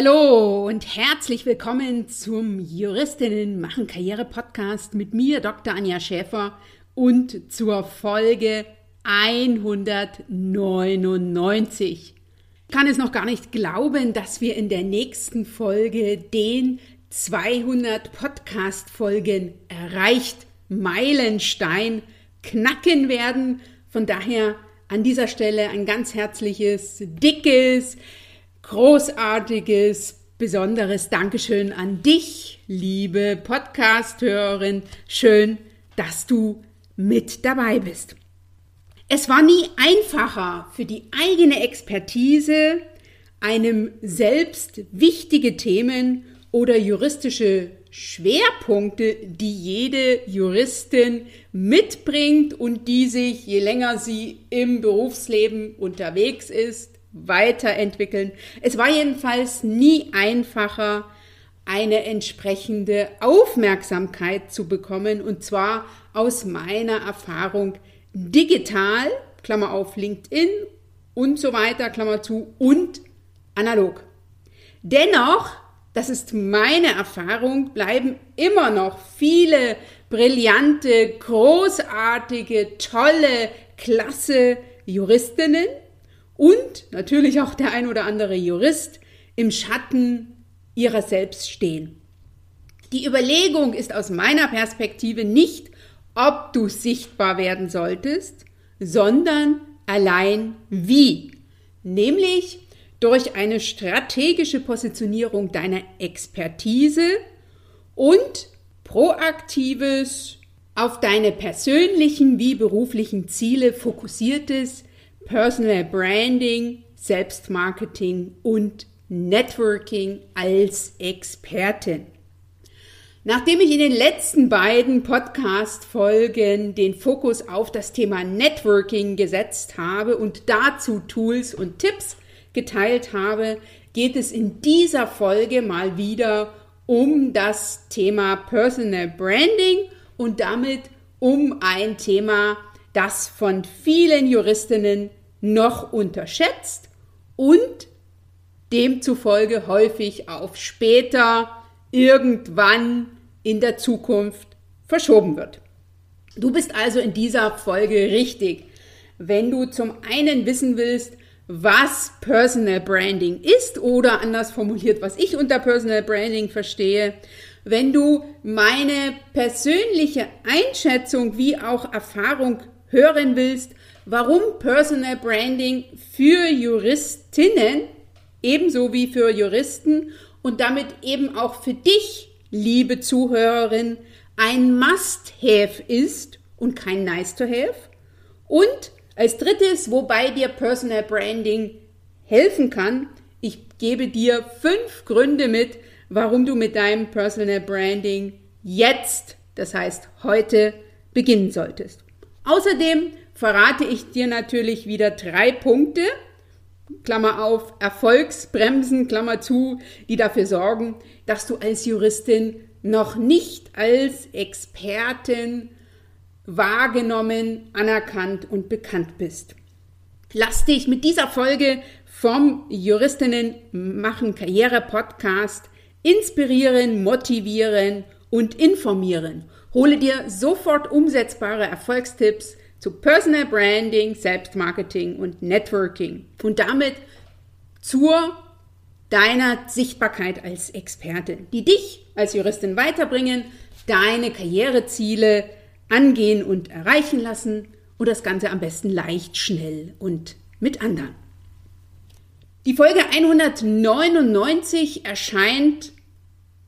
Hallo und herzlich willkommen zum Juristinnen machen Karriere Podcast mit mir, Dr. Anja Schäfer und zur Folge 199. Ich kann es noch gar nicht glauben, dass wir in der nächsten Folge den 200 Podcast Folgen erreicht Meilenstein knacken werden. Von daher an dieser Stelle ein ganz herzliches, dickes, großartiges, besonderes Dankeschön an dich, liebe Podcast-Hörerin. Schön, dass du mit dabei bist. Es war nie einfacher für die eigene Expertise, einem selbst wichtige Themen oder juristische Schwerpunkte, die jede Juristin mitbringt und die sich, je länger sie im Berufsleben unterwegs ist, weiterentwickeln. Es war jedenfalls nie einfacher, eine entsprechende Aufmerksamkeit zu bekommen und zwar aus meiner Erfahrung digital, Klammer auf LinkedIn und so weiter, Klammer zu, und analog. Dennoch das ist meine Erfahrung, bleiben immer noch viele brillante, großartige, tolle, klasse Juristinnen und natürlich auch der ein oder andere Jurist im Schatten ihrer selbst stehen. Die Überlegung ist aus meiner Perspektive nicht, ob du sichtbar werden solltest, sondern allein wie. Nämlich durch eine strategische Positionierung deiner Expertise und proaktives, auf deine persönlichen wie beruflichen Ziele fokussiertes Personal Branding, Selbstmarketing und Networking als Expertin. Nachdem ich in den letzten beiden Podcast-Folgen den Fokus auf das Thema Networking gesetzt habe und dazu Tools und Tipps geteilt habe, geht es in dieser Folge mal wieder um das Thema Personal Branding und damit um ein Thema, das von vielen Juristinnen noch unterschätzt und demzufolge häufig auf später, irgendwann in der Zukunft verschoben wird. Du bist also in dieser Folge richtig, wenn du zum einen wissen willst, was Personal Branding ist oder anders formuliert, was ich unter Personal Branding verstehe. Wenn du meine persönliche Einschätzung wie auch Erfahrung hören willst, warum Personal Branding für Juristinnen ebenso wie für Juristen und damit eben auch für dich, liebe Zuhörerin, ein Must-Have ist und kein Nice-to-Have und als drittes, wobei dir Personal Branding helfen kann, ich gebe dir fünf Gründe mit, warum du mit deinem Personal Branding jetzt, das heißt heute, beginnen solltest. Außerdem verrate ich dir natürlich wieder drei Punkte, Klammer auf, Erfolgsbremsen, Klammer zu, die dafür sorgen, dass du als Juristin noch nicht als Expertin wahrgenommen, anerkannt und bekannt bist. Lass dich mit dieser Folge vom Juristinnen machen Karriere Podcast inspirieren, motivieren und informieren. Hole dir sofort umsetzbare Erfolgstipps zu Personal Branding, Selbstmarketing und Networking und damit zur deiner Sichtbarkeit als Expertin, die dich als Juristin weiterbringen, deine Karriereziele angehen und erreichen lassen und das Ganze am besten leicht, schnell und mit anderen. Die Folge 199 erscheint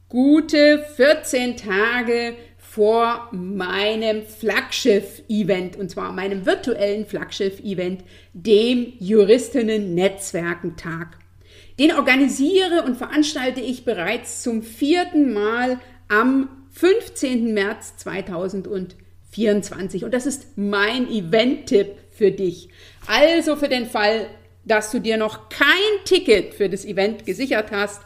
gute 14 Tage vor meinem Flaggschiff-Event, und zwar meinem virtuellen Flaggschiff-Event, dem Juristinnen-Netzwerkentag. Den organisiere und veranstalte ich bereits zum vierten Mal am 15. März 2020. 24. Und das ist mein Event-Tipp für dich. Also für den Fall, dass du dir noch kein Ticket für das Event gesichert hast,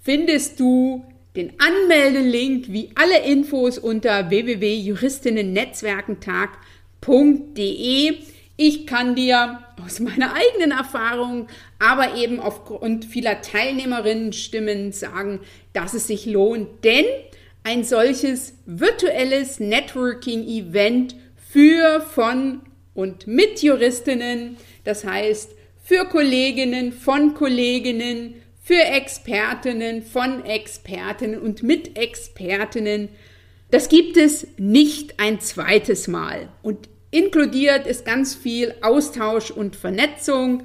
findest du den Anmeldelink wie alle Infos unter www.juristinnennetzwerkentag.de. Ich kann dir aus meiner eigenen Erfahrung, aber eben aufgrund vieler Teilnehmerinnen-Stimmen sagen, dass es sich lohnt, denn ein solches virtuelles Networking-Event für, von und mit Juristinnen, das heißt für Kolleginnen, von Kolleginnen, für Expertinnen, von Expertinnen und mit Expertinnen. Das gibt es nicht ein zweites Mal und inkludiert ist ganz viel Austausch und Vernetzung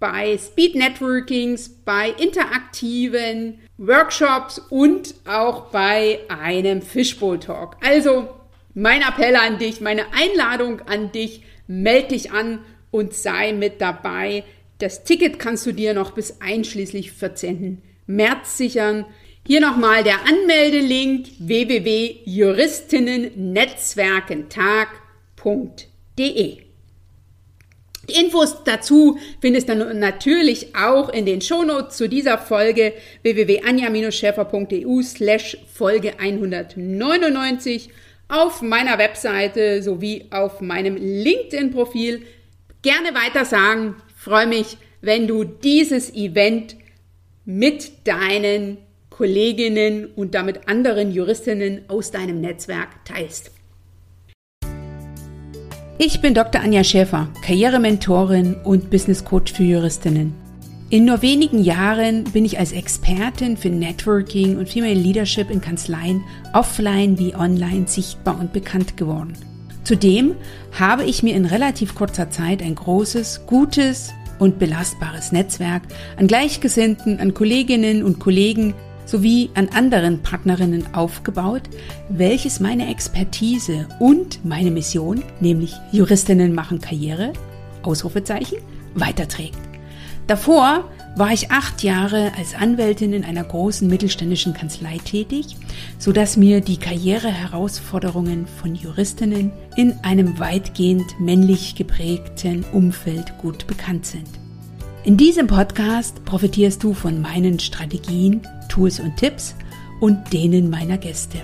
bei Speed Networkings, bei interaktiven Workshops und auch bei einem Fishbowl Talk. Also mein Appell an dich, meine Einladung an dich, melde dich an und sei mit dabei. Das Ticket kannst du dir noch bis einschließlich 14. März sichern. Hier nochmal der Anmeldelink www.juristinnennetzwerkentag.de. Die Infos dazu findest du natürlich auch in den Shownotes zu dieser Folge www.anja-schäfer.eu slash Folge 199 auf meiner Webseite sowie auf meinem LinkedIn-Profil. Gerne weiter sagen, freue mich, wenn du dieses Event mit deinen Kolleginnen und damit anderen Juristinnen aus deinem Netzwerk teilst. Ich bin Dr. Anja Schäfer, Karrierementorin und Business Coach für Juristinnen. In nur wenigen Jahren bin ich als Expertin für Networking und Female Leadership in Kanzleien offline wie online sichtbar und bekannt geworden. Zudem habe ich mir in relativ kurzer Zeit ein großes, gutes und belastbares Netzwerk an Gleichgesinnten, an Kolleginnen und Kollegen sowie an anderen Partnerinnen aufgebaut, welches meine Expertise und meine Mission, nämlich Juristinnen machen Karriere, Ausrufezeichen, weiterträgt. Davor war ich acht Jahre als Anwältin in einer großen mittelständischen Kanzlei tätig, so dass mir die Karriereherausforderungen von Juristinnen in einem weitgehend männlich geprägten Umfeld gut bekannt sind. In diesem Podcast profitierst du von meinen Strategien, Tools und Tipps und denen meiner Gäste.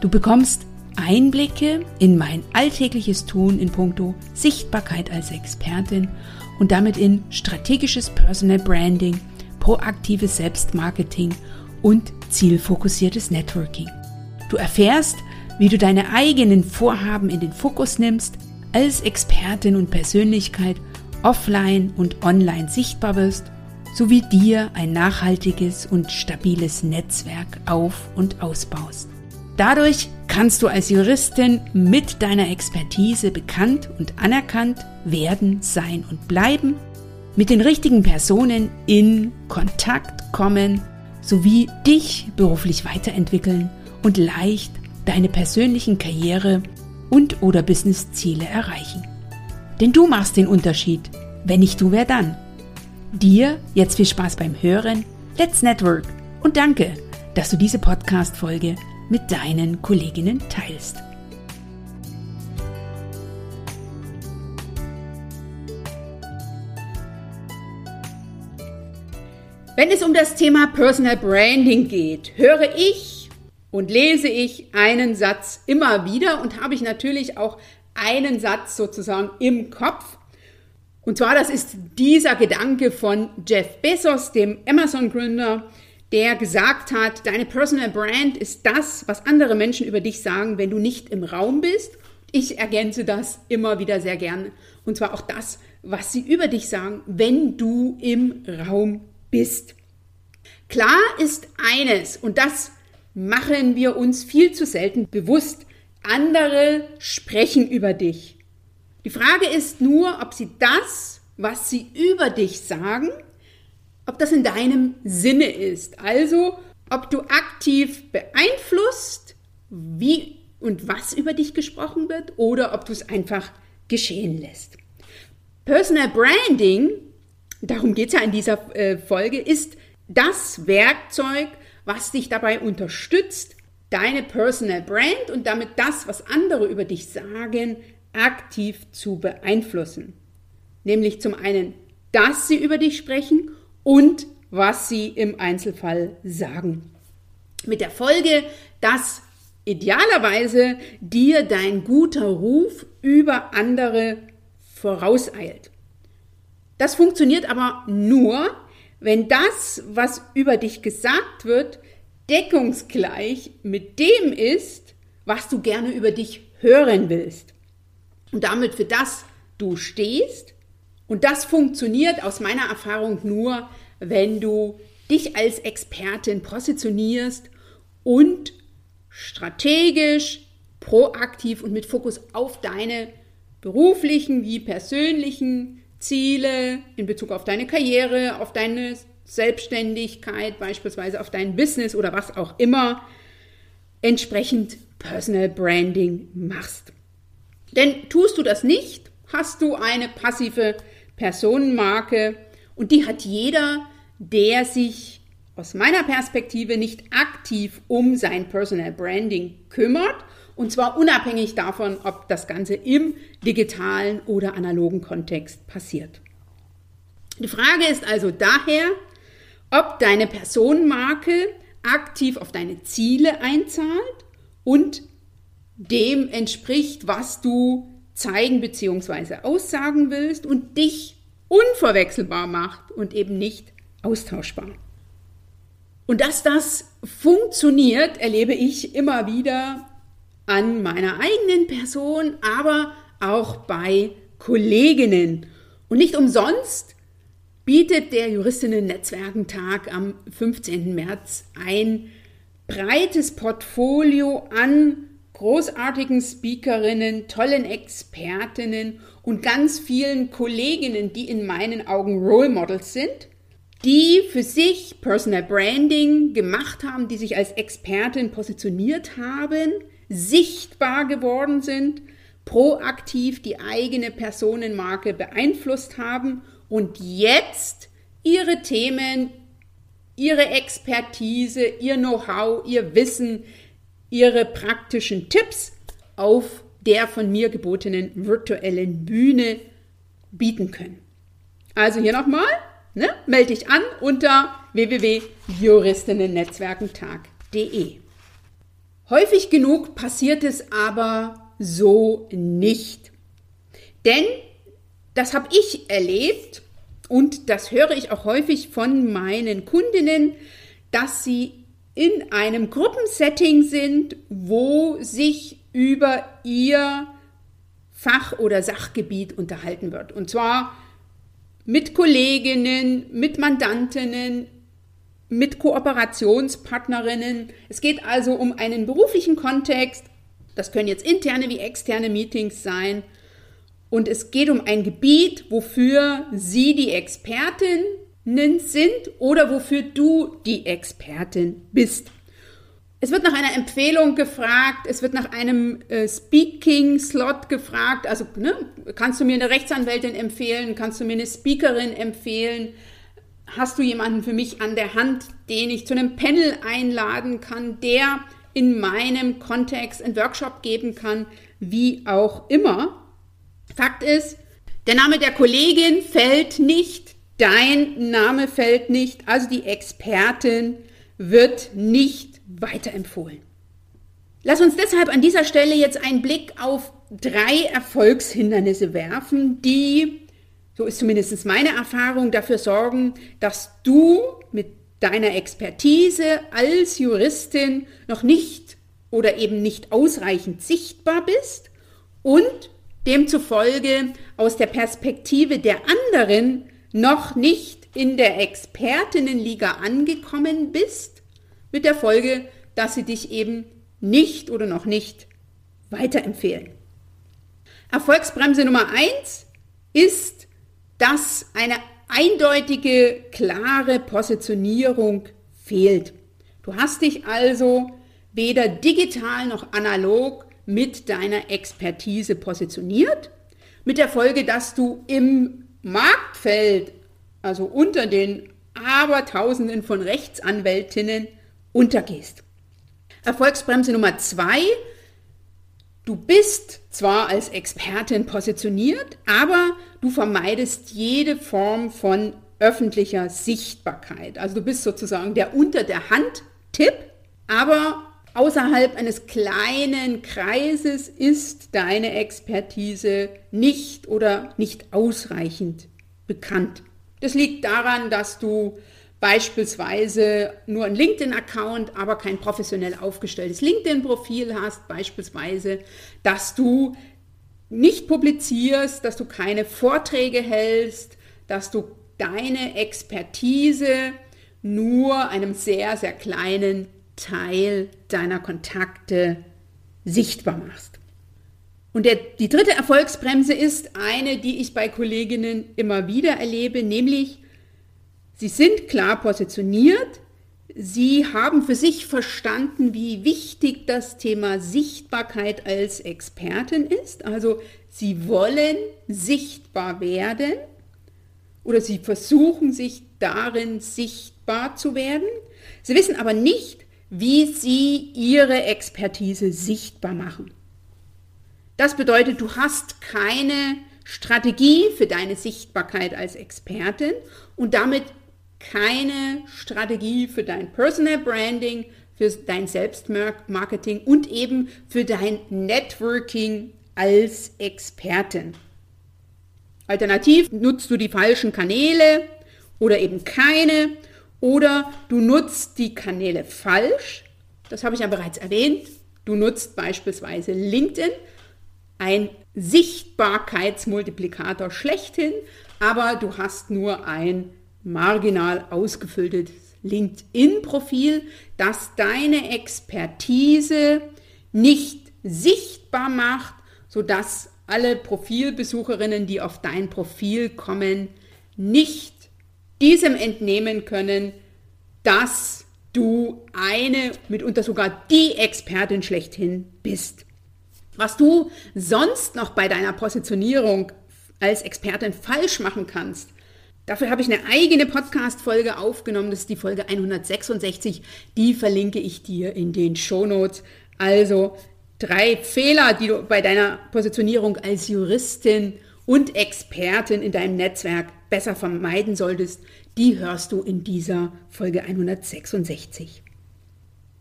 Du bekommst Einblicke in mein alltägliches Tun in puncto Sichtbarkeit als Expertin und damit in strategisches Personal Branding, proaktives Selbstmarketing und zielfokussiertes Networking. Du erfährst, wie du deine eigenen Vorhaben in den Fokus nimmst, als Expertin und Persönlichkeit offline und online sichtbar wirst, sowie dir ein nachhaltiges und stabiles Netzwerk auf und ausbaust. Dadurch kannst du als Juristin mit deiner Expertise bekannt und anerkannt werden, sein und bleiben, mit den richtigen Personen in Kontakt kommen, sowie dich beruflich weiterentwickeln und leicht deine persönlichen Karriere und oder Businessziele erreichen. Denn du machst den Unterschied. Wenn nicht du, wer dann? Dir jetzt viel Spaß beim Hören. Let's Network und danke, dass du diese Podcast-Folge mit deinen Kolleginnen teilst. Wenn es um das Thema Personal Branding geht, höre ich und lese ich einen Satz immer wieder und habe ich natürlich auch einen Satz sozusagen im Kopf. Und zwar, das ist dieser Gedanke von Jeff Bezos, dem Amazon-Gründer, der gesagt hat, deine Personal Brand ist das, was andere Menschen über dich sagen, wenn du nicht im Raum bist. Ich ergänze das immer wieder sehr gerne. Und zwar auch das, was sie über dich sagen, wenn du im Raum bist. Klar ist eines, und das machen wir uns viel zu selten bewusst, andere sprechen über dich. Die Frage ist nur, ob sie das, was sie über dich sagen, ob das in deinem Sinne ist. Also, ob du aktiv beeinflusst, wie und was über dich gesprochen wird, oder ob du es einfach geschehen lässt. Personal Branding, darum geht es ja in dieser äh, Folge, ist das Werkzeug, was dich dabei unterstützt, deine Personal Brand und damit das, was andere über dich sagen, aktiv zu beeinflussen. Nämlich zum einen, dass sie über dich sprechen und was sie im Einzelfall sagen. Mit der Folge, dass idealerweise dir dein guter Ruf über andere vorauseilt. Das funktioniert aber nur, wenn das, was über dich gesagt wird, deckungsgleich mit dem ist, was du gerne über dich hören willst. Und damit für das du stehst. Und das funktioniert aus meiner Erfahrung nur, wenn du dich als Expertin positionierst und strategisch, proaktiv und mit Fokus auf deine beruflichen wie persönlichen Ziele in Bezug auf deine Karriere, auf deine Selbstständigkeit, beispielsweise auf dein Business oder was auch immer, entsprechend Personal Branding machst. Denn tust du das nicht, hast du eine passive Personenmarke und die hat jeder, der sich aus meiner Perspektive nicht aktiv um sein Personal Branding kümmert und zwar unabhängig davon, ob das Ganze im digitalen oder analogen Kontext passiert. Die Frage ist also daher, ob deine Personenmarke aktiv auf deine Ziele einzahlt und dem entspricht, was du zeigen bzw. aussagen willst und dich unverwechselbar macht und eben nicht austauschbar. Und dass das funktioniert, erlebe ich immer wieder an meiner eigenen Person, aber auch bei Kolleginnen. Und nicht umsonst bietet der Juristinnen-Netzwerkentag am 15. März ein breites Portfolio an großartigen Speakerinnen, tollen Expertinnen und ganz vielen Kolleginnen, die in meinen Augen Role Models sind, die für sich Personal Branding gemacht haben, die sich als Expertin positioniert haben, sichtbar geworden sind, proaktiv die eigene Personenmarke beeinflusst haben und jetzt ihre Themen, ihre Expertise, ihr Know-how, ihr Wissen, ihre praktischen Tipps auf der von mir gebotenen virtuellen Bühne bieten können. Also hier nochmal, ne, melde dich an unter www.juristinnennetzwerkentag.de. Häufig genug passiert es aber so nicht. Denn das habe ich erlebt und das höre ich auch häufig von meinen Kundinnen, dass sie in einem Gruppensetting sind, wo sich über ihr Fach- oder Sachgebiet unterhalten wird. Und zwar mit Kolleginnen, mit Mandantinnen, mit Kooperationspartnerinnen. Es geht also um einen beruflichen Kontext. Das können jetzt interne wie externe Meetings sein. Und es geht um ein Gebiet, wofür Sie die Expertinnen sind oder wofür du die Expertin bist. Es wird nach einer Empfehlung gefragt, es wird nach einem äh, Speaking-Slot gefragt. Also ne, kannst du mir eine Rechtsanwältin empfehlen, kannst du mir eine Speakerin empfehlen, hast du jemanden für mich an der Hand, den ich zu einem Panel einladen kann, der in meinem Kontext einen Workshop geben kann, wie auch immer. Fakt ist, der Name der Kollegin fällt nicht, dein Name fällt nicht, also die Expertin wird nicht weiterempfohlen. Lass uns deshalb an dieser Stelle jetzt einen Blick auf drei Erfolgshindernisse werfen, die so ist zumindest meine Erfahrung, dafür sorgen, dass du mit deiner Expertise als Juristin noch nicht oder eben nicht ausreichend sichtbar bist und demzufolge aus der Perspektive der anderen noch nicht in der Expertinnenliga angekommen bist, mit der Folge, dass sie dich eben nicht oder noch nicht weiterempfehlen. Erfolgsbremse Nummer eins ist dass eine eindeutige, klare Positionierung fehlt. Du hast dich also weder digital noch analog mit deiner Expertise positioniert, mit der Folge, dass du im Marktfeld, also unter den Abertausenden von Rechtsanwältinnen, untergehst. Erfolgsbremse Nummer zwei, Du bist zwar als Expertin positioniert, aber du vermeidest jede Form von öffentlicher Sichtbarkeit. Also du bist sozusagen der unter der Hand Tipp, aber Außerhalb eines kleinen Kreises ist deine Expertise nicht oder nicht ausreichend bekannt. Das liegt daran, dass du beispielsweise nur einen LinkedIn-Account, aber kein professionell aufgestelltes LinkedIn-Profil hast, beispielsweise, dass du nicht publizierst, dass du keine Vorträge hältst, dass du deine Expertise nur einem sehr, sehr kleinen Teil deiner Kontakte sichtbar machst. Und der, die dritte Erfolgsbremse ist eine, die ich bei Kolleginnen immer wieder erlebe, nämlich sie sind klar positioniert, sie haben für sich verstanden, wie wichtig das Thema Sichtbarkeit als Expertin ist. Also sie wollen sichtbar werden oder sie versuchen sich darin sichtbar zu werden. Sie wissen aber nicht, wie sie ihre Expertise sichtbar machen. Das bedeutet, du hast keine Strategie für deine Sichtbarkeit als Expertin und damit keine Strategie für dein Personal Branding, für dein Selbstmarketing und eben für dein Networking als Expertin. Alternativ nutzt du die falschen Kanäle oder eben keine oder du nutzt die Kanäle falsch. Das habe ich ja bereits erwähnt. Du nutzt beispielsweise LinkedIn, ein Sichtbarkeitsmultiplikator schlechthin, aber du hast nur ein marginal ausgefülltes LinkedIn-Profil, das deine Expertise nicht sichtbar macht, sodass alle Profilbesucherinnen, die auf dein Profil kommen, nicht diesem entnehmen können, dass du eine, mitunter sogar die Expertin schlechthin bist. Was du sonst noch bei deiner Positionierung als Expertin falsch machen kannst, dafür habe ich eine eigene Podcast-Folge aufgenommen, das ist die Folge 166, die verlinke ich dir in den Shownotes. Also drei Fehler, die du bei deiner Positionierung als Juristin und Expertin in deinem Netzwerk besser vermeiden solltest, die hörst du in dieser Folge 166.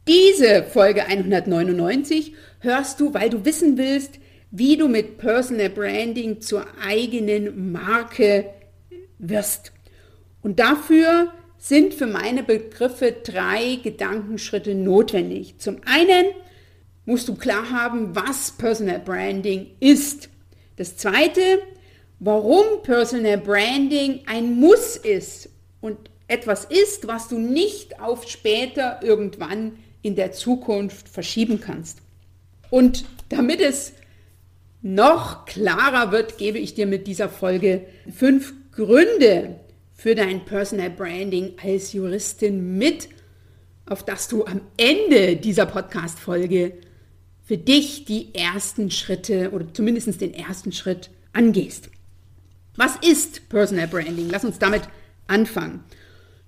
Diese Folge 199 hörst du, weil du wissen willst, wie du mit Personal Branding zur eigenen Marke wirst. Und dafür sind für meine Begriffe drei Gedankenschritte notwendig. Zum einen musst du klar haben, was Personal Branding ist. Das zweite, warum Personal Branding ein Muss ist und etwas ist, was du nicht auf später irgendwann in der Zukunft verschieben kannst. Und damit es noch klarer wird, gebe ich dir mit dieser Folge fünf Gründe für dein Personal Branding als Juristin mit, auf das du am Ende dieser Podcast-Folge für dich die ersten Schritte oder zumindest den ersten Schritt angehst. Was ist Personal Branding? Lass uns damit anfangen.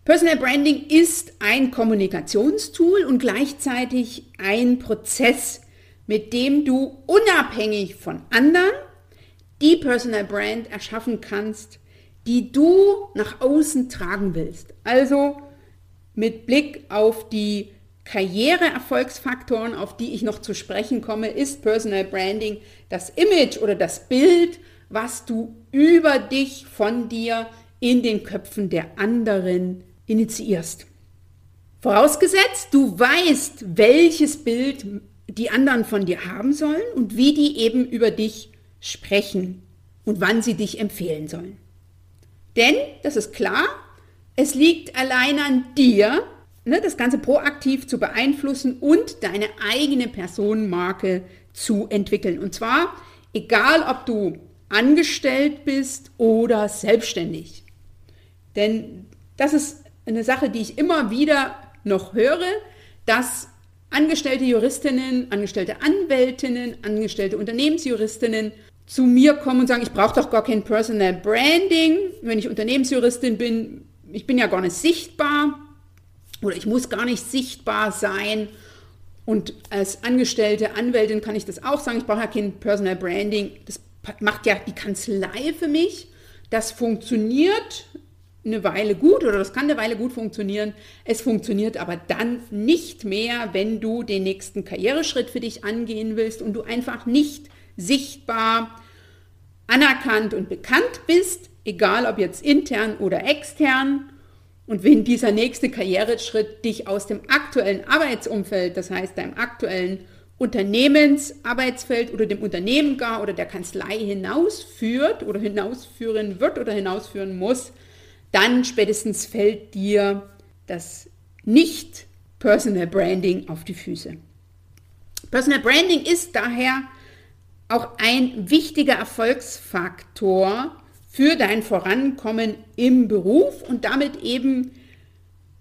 Personal Branding ist ein Kommunikationstool und gleichzeitig ein Prozess, mit dem du unabhängig von anderen die Personal Brand erschaffen kannst, die du nach außen tragen willst. Also mit Blick auf die Karriereerfolgsfaktoren, auf die ich noch zu sprechen komme, ist Personal Branding das Image oder das Bild, was du über dich, von dir in den Köpfen der anderen initiierst. Vorausgesetzt, du weißt, welches Bild die anderen von dir haben sollen und wie die eben über dich sprechen und wann sie dich empfehlen sollen. Denn, das ist klar, es liegt allein an dir, ne, das Ganze proaktiv zu beeinflussen und deine eigene Personenmarke zu entwickeln. Und zwar egal, ob du angestellt bist oder selbstständig. Denn das ist eine Sache, die ich immer wieder noch höre, dass angestellte Juristinnen, angestellte Anwältinnen, angestellte Unternehmensjuristinnen zu mir kommen und sagen, ich brauche doch gar kein Personal Branding, wenn ich Unternehmensjuristin bin, ich bin ja gar nicht sichtbar oder ich muss gar nicht sichtbar sein. Und als angestellte Anwältin kann ich das auch sagen, ich brauche ja kein Personal Branding, das macht ja die Kanzlei für mich. Das funktioniert eine Weile gut oder das kann eine Weile gut funktionieren. Es funktioniert aber dann nicht mehr, wenn du den nächsten Karriereschritt für dich angehen willst und du einfach nicht sichtbar, anerkannt und bekannt bist, egal ob jetzt intern oder extern. Und wenn dieser nächste Karriereschritt dich aus dem aktuellen Arbeitsumfeld, das heißt deinem aktuellen Unternehmensarbeitsfeld oder dem Unternehmen gar oder der Kanzlei hinausführt oder hinausführen wird oder hinausführen muss, dann spätestens fällt dir das nicht Personal Branding auf die Füße. Personal Branding ist daher auch ein wichtiger Erfolgsfaktor für dein Vorankommen im Beruf und damit eben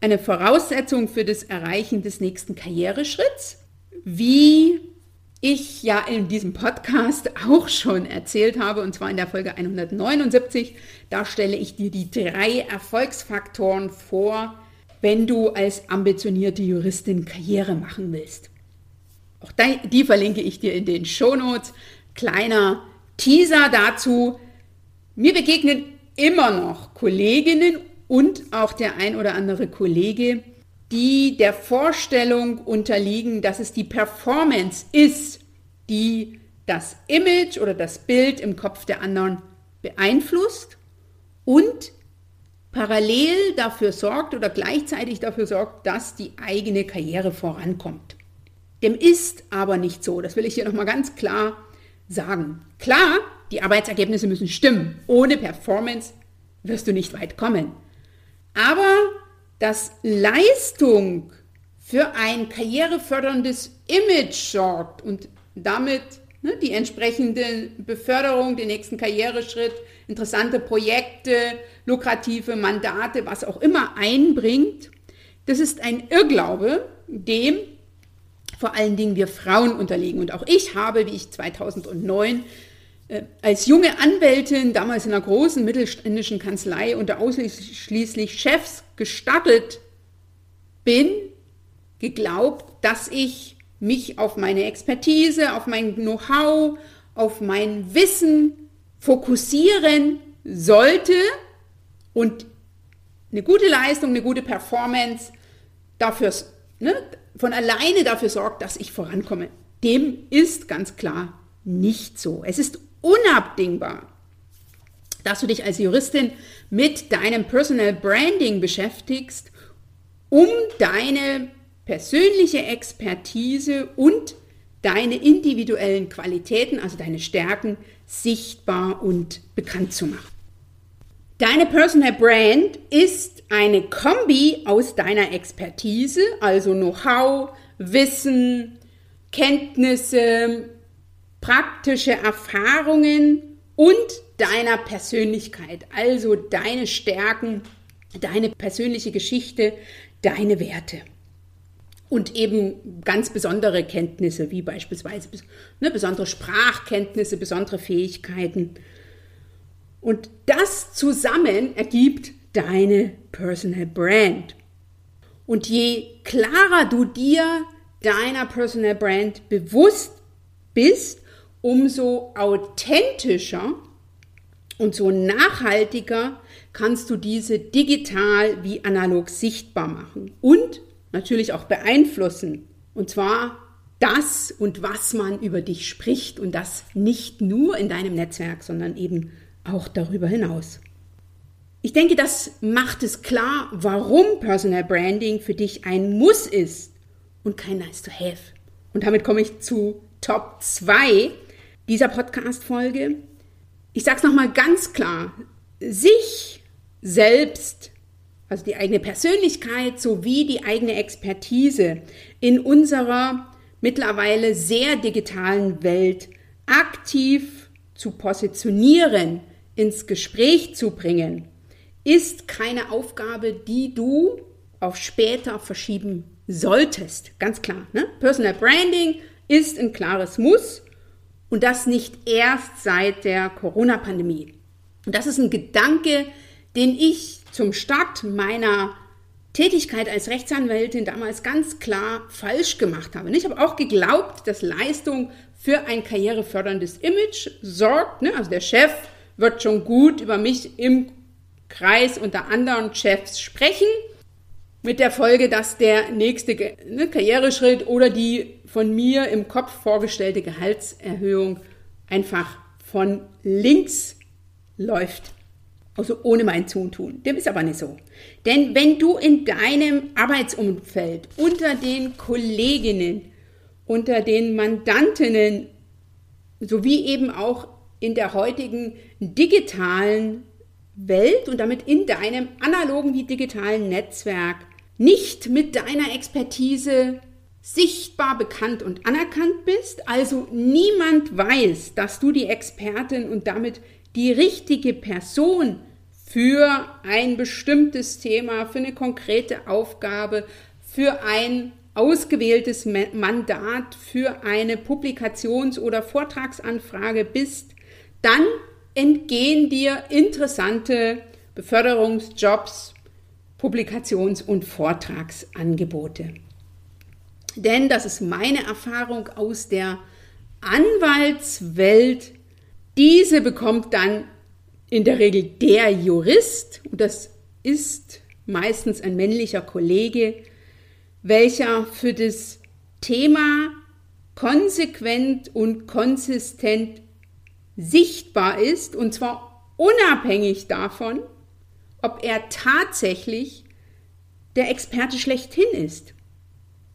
eine Voraussetzung für das Erreichen des nächsten Karriereschritts, wie ich ja in diesem Podcast auch schon erzählt habe, und zwar in der Folge 179. Da stelle ich dir die drei Erfolgsfaktoren vor, wenn du als ambitionierte Juristin Karriere machen willst. Auch die verlinke ich dir in den Shownotes. Kleiner Teaser dazu. Mir begegnen immer noch Kolleginnen und auch der ein oder andere Kollege, die der Vorstellung unterliegen, dass es die Performance ist, die das Image oder das Bild im Kopf der anderen beeinflusst und parallel dafür sorgt oder gleichzeitig dafür sorgt, dass die eigene Karriere vorankommt. Dem ist aber nicht so. Das will ich hier nochmal ganz klar sagen. Klar, die Arbeitsergebnisse müssen stimmen. Ohne Performance wirst du nicht weit kommen. Aber dass Leistung für ein karriereförderndes Image sorgt und damit ne, die entsprechende Beförderung, den nächsten Karriereschritt, interessante Projekte, lukrative Mandate, was auch immer einbringt, das ist ein Irrglaube, dem vor allen Dingen wir Frauen unterliegen. Und auch ich habe, wie ich 2009 äh, als junge Anwältin, damals in einer großen mittelständischen Kanzlei unter ausschließlich Chefs gestattet bin, geglaubt, dass ich mich auf meine Expertise, auf mein Know-how, auf mein Wissen fokussieren sollte und eine gute Leistung, eine gute Performance dafür, ne, von alleine dafür sorgt, dass ich vorankomme. Dem ist ganz klar nicht so. Es ist unabdingbar, dass du dich als Juristin mit deinem Personal Branding beschäftigst, um deine persönliche Expertise und deine individuellen Qualitäten, also deine Stärken, sichtbar und bekannt zu machen. Deine Personal Brand ist eine Kombi aus deiner Expertise, also Know-how, Wissen, Kenntnisse, praktische Erfahrungen und deiner Persönlichkeit, also deine Stärken, deine persönliche Geschichte, deine Werte. Und eben ganz besondere Kenntnisse, wie beispielsweise ne, besondere Sprachkenntnisse, besondere Fähigkeiten. Und das zusammen ergibt deine Personal Brand. Und je klarer du dir deiner Personal Brand bewusst bist, umso authentischer und so nachhaltiger kannst du diese digital wie analog sichtbar machen und natürlich auch beeinflussen. Und zwar das und was man über dich spricht und das nicht nur in deinem Netzwerk, sondern eben auch darüber hinaus. Ich denke, das macht es klar, warum Personal Branding für dich ein Muss ist und kein Nice to Have. Und damit komme ich zu Top 2 dieser Podcast-Folge. Ich sage es nochmal ganz klar, sich selbst, also die eigene Persönlichkeit sowie die eigene Expertise in unserer mittlerweile sehr digitalen Welt aktiv zu positionieren, ins Gespräch zu bringen, ist keine Aufgabe, die du auf später verschieben solltest. Ganz klar. Ne? Personal Branding ist ein klares Muss und das nicht erst seit der Corona-Pandemie. Und das ist ein Gedanke, den ich zum Start meiner Tätigkeit als Rechtsanwältin damals ganz klar falsch gemacht habe. Ich habe auch geglaubt, dass Leistung für ein karriereförderndes Image sorgt. Ne? Also der Chef wird schon gut über mich im Kreis unter anderen Chefs sprechen, mit der Folge, dass der nächste ne, Karriereschritt oder die von mir im Kopf vorgestellte Gehaltserhöhung einfach von links läuft. Also ohne mein Zutun. Dem ist aber nicht so. Denn wenn du in deinem Arbeitsumfeld unter den Kolleginnen, unter den Mandantinnen sowie eben auch in der heutigen digitalen Welt und damit in deinem analogen wie digitalen Netzwerk nicht mit deiner Expertise sichtbar bekannt und anerkannt bist, also niemand weiß, dass du die Expertin und damit die richtige Person für ein bestimmtes Thema, für eine konkrete Aufgabe, für ein ausgewähltes Mandat, für eine Publikations- oder Vortragsanfrage bist, dann entgehen dir interessante Beförderungsjobs, Publikations- und Vortragsangebote. Denn das ist meine Erfahrung aus der Anwaltswelt. Diese bekommt dann in der Regel der Jurist, und das ist meistens ein männlicher Kollege, welcher für das Thema konsequent und konsistent sichtbar ist, und zwar unabhängig davon, ob er tatsächlich der Experte schlechthin ist.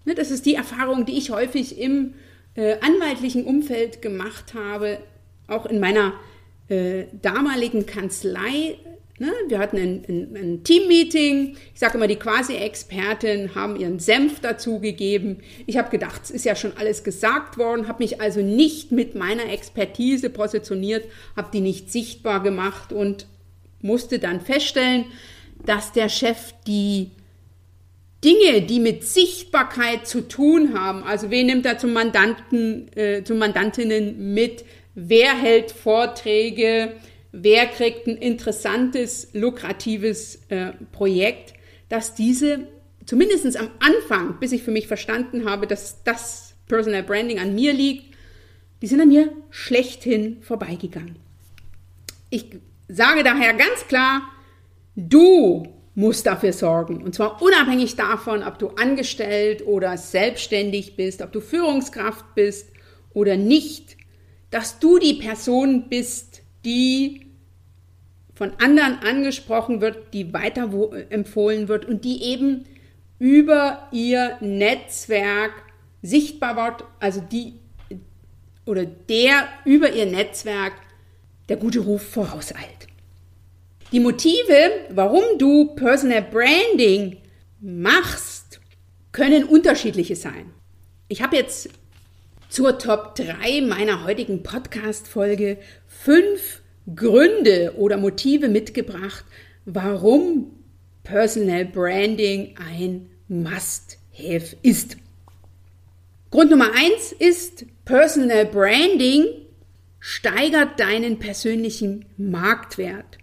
Ne, das ist die Erfahrung, die ich häufig im äh, anwaltlichen Umfeld gemacht habe, auch in meiner äh, damaligen Kanzlei. Ne? Wir hatten ein, ein, ein Teammeeting. Ich sage immer, die Quasi-Experten haben ihren Senf dazugegeben. Ich habe gedacht, es ist ja schon alles gesagt worden, habe mich also nicht mit meiner Expertise positioniert, habe die nicht sichtbar gemacht und musste dann feststellen, dass der Chef die Dinge, die mit Sichtbarkeit zu tun haben, also wen nimmt er zum Mandanten, äh, zum Mandantinnen mit, wer hält Vorträge, wer kriegt ein interessantes, lukratives äh, Projekt, dass diese zumindest am Anfang, bis ich für mich verstanden habe, dass das Personal Branding an mir liegt, die sind an mir schlechthin vorbeigegangen. Ich sage daher ganz klar, du muss dafür sorgen. Und zwar unabhängig davon, ob du angestellt oder selbstständig bist, ob du Führungskraft bist oder nicht, dass du die Person bist, die von anderen angesprochen wird, die weiter empfohlen wird und die eben über ihr Netzwerk sichtbar wird, also die oder der über ihr Netzwerk der gute Ruf vorauseilt. Die Motive, warum du Personal Branding machst, können unterschiedliche sein. Ich habe jetzt zur Top 3 meiner heutigen Podcast-Folge fünf Gründe oder Motive mitgebracht, warum Personal Branding ein Must-Have ist. Grund Nummer 1 ist, Personal Branding steigert deinen persönlichen Marktwert.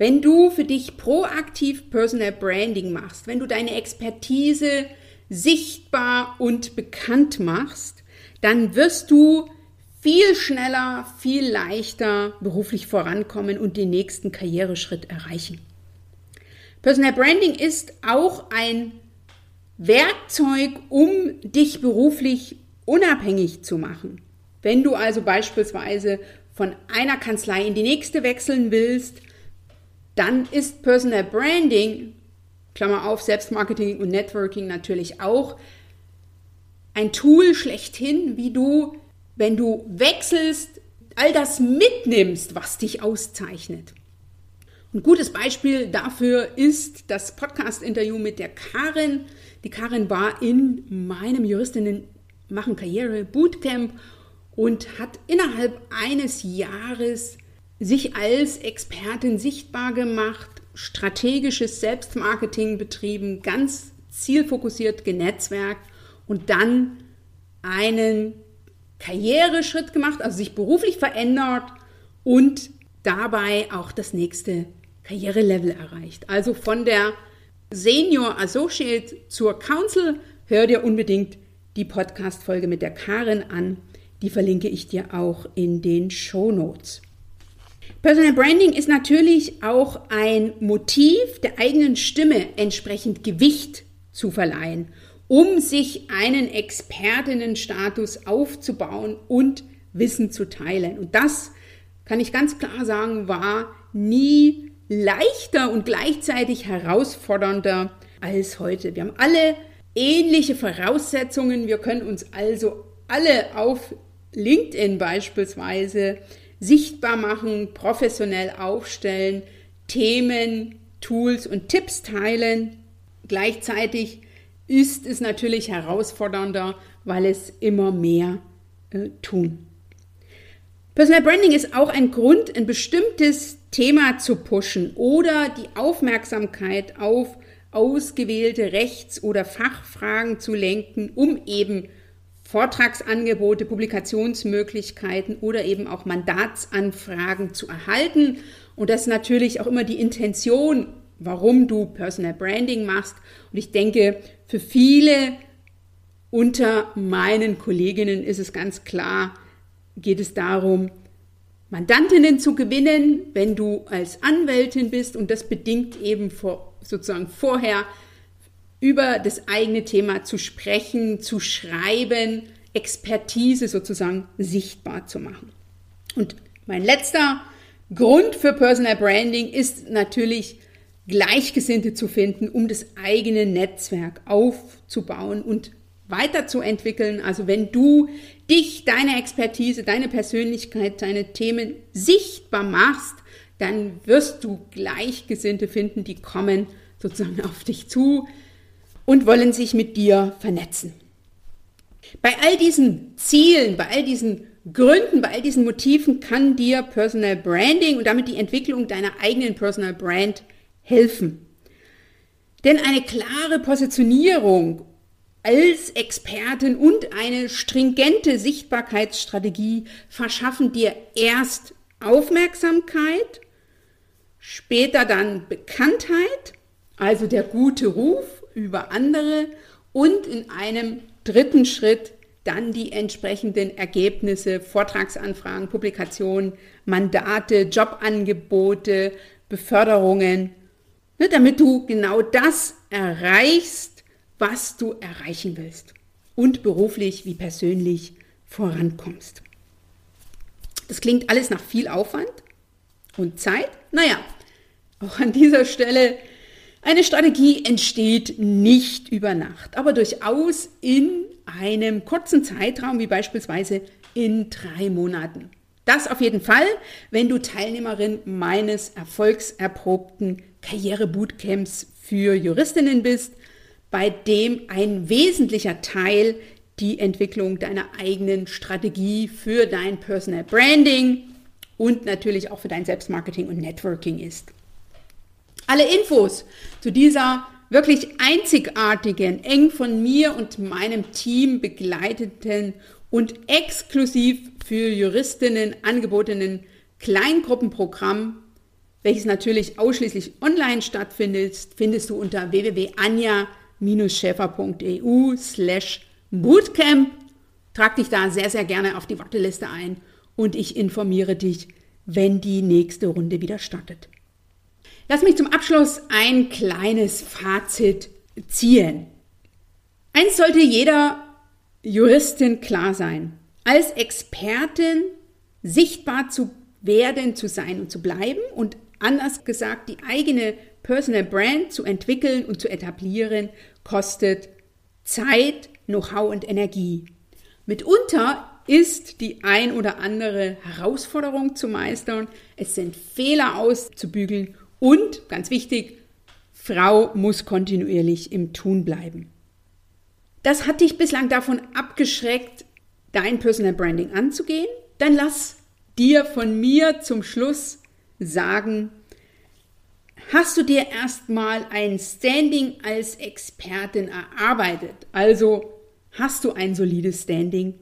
Wenn du für dich proaktiv Personal Branding machst, wenn du deine Expertise sichtbar und bekannt machst, dann wirst du viel schneller, viel leichter beruflich vorankommen und den nächsten Karriereschritt erreichen. Personal Branding ist auch ein Werkzeug, um dich beruflich unabhängig zu machen. Wenn du also beispielsweise von einer Kanzlei in die nächste wechseln willst, dann ist Personal Branding, Klammer auf, Selbstmarketing und Networking natürlich auch, ein Tool schlechthin, wie du, wenn du wechselst, all das mitnimmst, was dich auszeichnet. Ein gutes Beispiel dafür ist das Podcast-Interview mit der Karin. Die Karin war in meinem Juristinnen machen Karriere Bootcamp und hat innerhalb eines Jahres sich als Expertin sichtbar gemacht, strategisches Selbstmarketing betrieben, ganz zielfokussiert genetzwerkt und dann einen Karriereschritt gemacht, also sich beruflich verändert und dabei auch das nächste Karrierelevel erreicht. Also von der Senior Associate zur Council hör dir unbedingt die Podcast-Folge mit der Karin an. Die verlinke ich dir auch in den Show Notes. Personal Branding ist natürlich auch ein Motiv, der eigenen Stimme entsprechend Gewicht zu verleihen, um sich einen Expertinnenstatus aufzubauen und Wissen zu teilen. Und das kann ich ganz klar sagen, war nie leichter und gleichzeitig herausfordernder als heute. Wir haben alle ähnliche Voraussetzungen. Wir können uns also alle auf LinkedIn beispielsweise sichtbar machen, professionell aufstellen, Themen, Tools und Tipps teilen. Gleichzeitig ist es natürlich herausfordernder, weil es immer mehr äh, tun. Personal Branding ist auch ein Grund, ein bestimmtes Thema zu pushen oder die Aufmerksamkeit auf ausgewählte Rechts- oder Fachfragen zu lenken, um eben Vortragsangebote, Publikationsmöglichkeiten oder eben auch Mandatsanfragen zu erhalten. Und das ist natürlich auch immer die Intention, warum du Personal Branding machst. Und ich denke, für viele unter meinen Kolleginnen ist es ganz klar, geht es darum, Mandantinnen zu gewinnen, wenn du als Anwältin bist. Und das bedingt eben vor, sozusagen vorher über das eigene Thema zu sprechen, zu schreiben, Expertise sozusagen sichtbar zu machen. Und mein letzter Grund für Personal Branding ist natürlich Gleichgesinnte zu finden, um das eigene Netzwerk aufzubauen und weiterzuentwickeln. Also wenn du dich, deine Expertise, deine Persönlichkeit, deine Themen sichtbar machst, dann wirst du Gleichgesinnte finden, die kommen sozusagen auf dich zu, und wollen sich mit dir vernetzen. Bei all diesen Zielen, bei all diesen Gründen, bei all diesen Motiven kann dir Personal Branding und damit die Entwicklung deiner eigenen Personal Brand helfen. Denn eine klare Positionierung als Expertin und eine stringente Sichtbarkeitsstrategie verschaffen dir erst Aufmerksamkeit, später dann Bekanntheit, also der gute Ruf über andere und in einem dritten Schritt dann die entsprechenden Ergebnisse, Vortragsanfragen, Publikationen, Mandate, Jobangebote, Beförderungen, ne, damit du genau das erreichst, was du erreichen willst und beruflich wie persönlich vorankommst. Das klingt alles nach viel Aufwand und Zeit. Naja, auch an dieser Stelle eine Strategie entsteht nicht über Nacht, aber durchaus in einem kurzen Zeitraum, wie beispielsweise in drei Monaten. Das auf jeden Fall, wenn du Teilnehmerin meines erfolgserprobten Karrierebootcamps für Juristinnen bist, bei dem ein wesentlicher Teil die Entwicklung deiner eigenen Strategie für dein Personal Branding und natürlich auch für dein Selbstmarketing und Networking ist. Alle Infos zu dieser wirklich einzigartigen, eng von mir und meinem Team begleiteten und exklusiv für Juristinnen angebotenen Kleingruppenprogramm, welches natürlich ausschließlich online stattfindet, findest du unter www.anja-schäfer.eu slash Bootcamp. Trag dich da sehr, sehr gerne auf die Warteliste ein und ich informiere dich, wenn die nächste Runde wieder startet. Lass mich zum Abschluss ein kleines Fazit ziehen. Eins sollte jeder Juristin klar sein. Als Expertin sichtbar zu werden, zu sein und zu bleiben und anders gesagt, die eigene Personal Brand zu entwickeln und zu etablieren, kostet Zeit, Know-how und Energie. Mitunter ist die ein oder andere Herausforderung zu meistern, es sind Fehler auszubügeln und, ganz wichtig, Frau muss kontinuierlich im Tun bleiben. Das hat dich bislang davon abgeschreckt, dein Personal Branding anzugehen? Dann lass dir von mir zum Schluss sagen, hast du dir erstmal ein Standing als Expertin erarbeitet, also hast du ein solides Standing,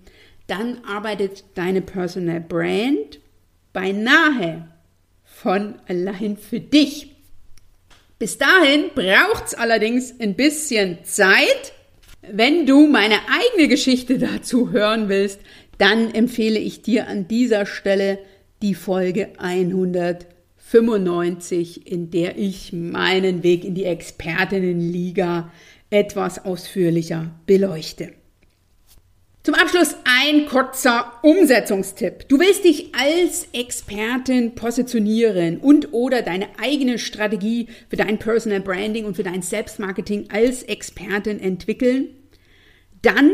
dann arbeitet deine Personal Brand beinahe von allein für dich. Bis dahin braucht es allerdings ein bisschen Zeit. Wenn du meine eigene Geschichte dazu hören willst, dann empfehle ich dir an dieser Stelle die Folge 195, in der ich meinen Weg in die Expertinnenliga etwas ausführlicher beleuchte. Zum Abschluss ein kurzer Umsetzungstipp. Du willst dich als Expertin positionieren und oder deine eigene Strategie für dein Personal Branding und für dein Selbstmarketing als Expertin entwickeln? Dann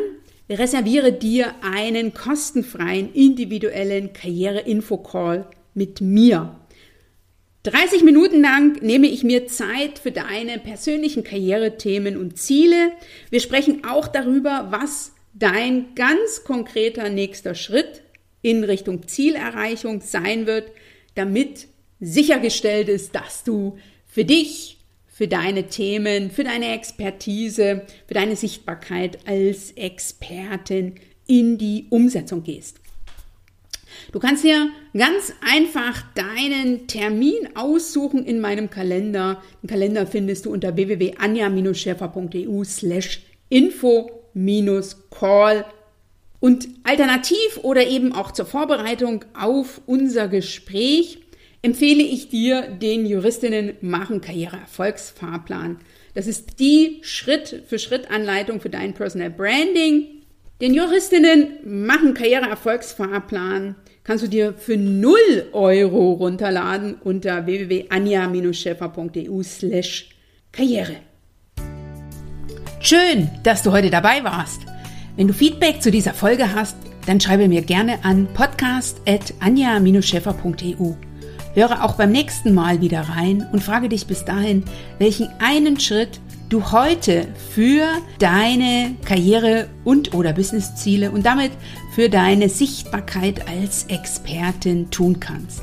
reserviere dir einen kostenfreien individuellen Karriere-Info-Call mit mir. 30 Minuten lang nehme ich mir Zeit für deine persönlichen Karrierethemen und Ziele. Wir sprechen auch darüber, was dein ganz konkreter nächster Schritt in Richtung Zielerreichung sein wird, damit sichergestellt ist, dass du für dich, für deine Themen, für deine Expertise, für deine Sichtbarkeit als Expertin in die Umsetzung gehst. Du kannst dir ganz einfach deinen Termin aussuchen in meinem Kalender. Den Kalender findest du unter www.anja-schäfer.eu slash info Call. Und alternativ oder eben auch zur Vorbereitung auf unser Gespräch empfehle ich dir den Juristinnen machen Karriere Erfolgsfahrplan. Das ist die Schritt für Schritt Anleitung für dein Personal Branding. Den Juristinnen machen Karriere Erfolgsfahrplan kannst du dir für 0 Euro runterladen unter www.anja-schäfer.eu slash Karriere. Schön, dass du heute dabei warst. Wenn du Feedback zu dieser Folge hast, dann schreibe mir gerne an podcast.anja-scheffer.eu. Höre auch beim nächsten Mal wieder rein und frage dich bis dahin, welchen einen Schritt du heute für deine Karriere und oder Businessziele und damit für deine Sichtbarkeit als Expertin tun kannst.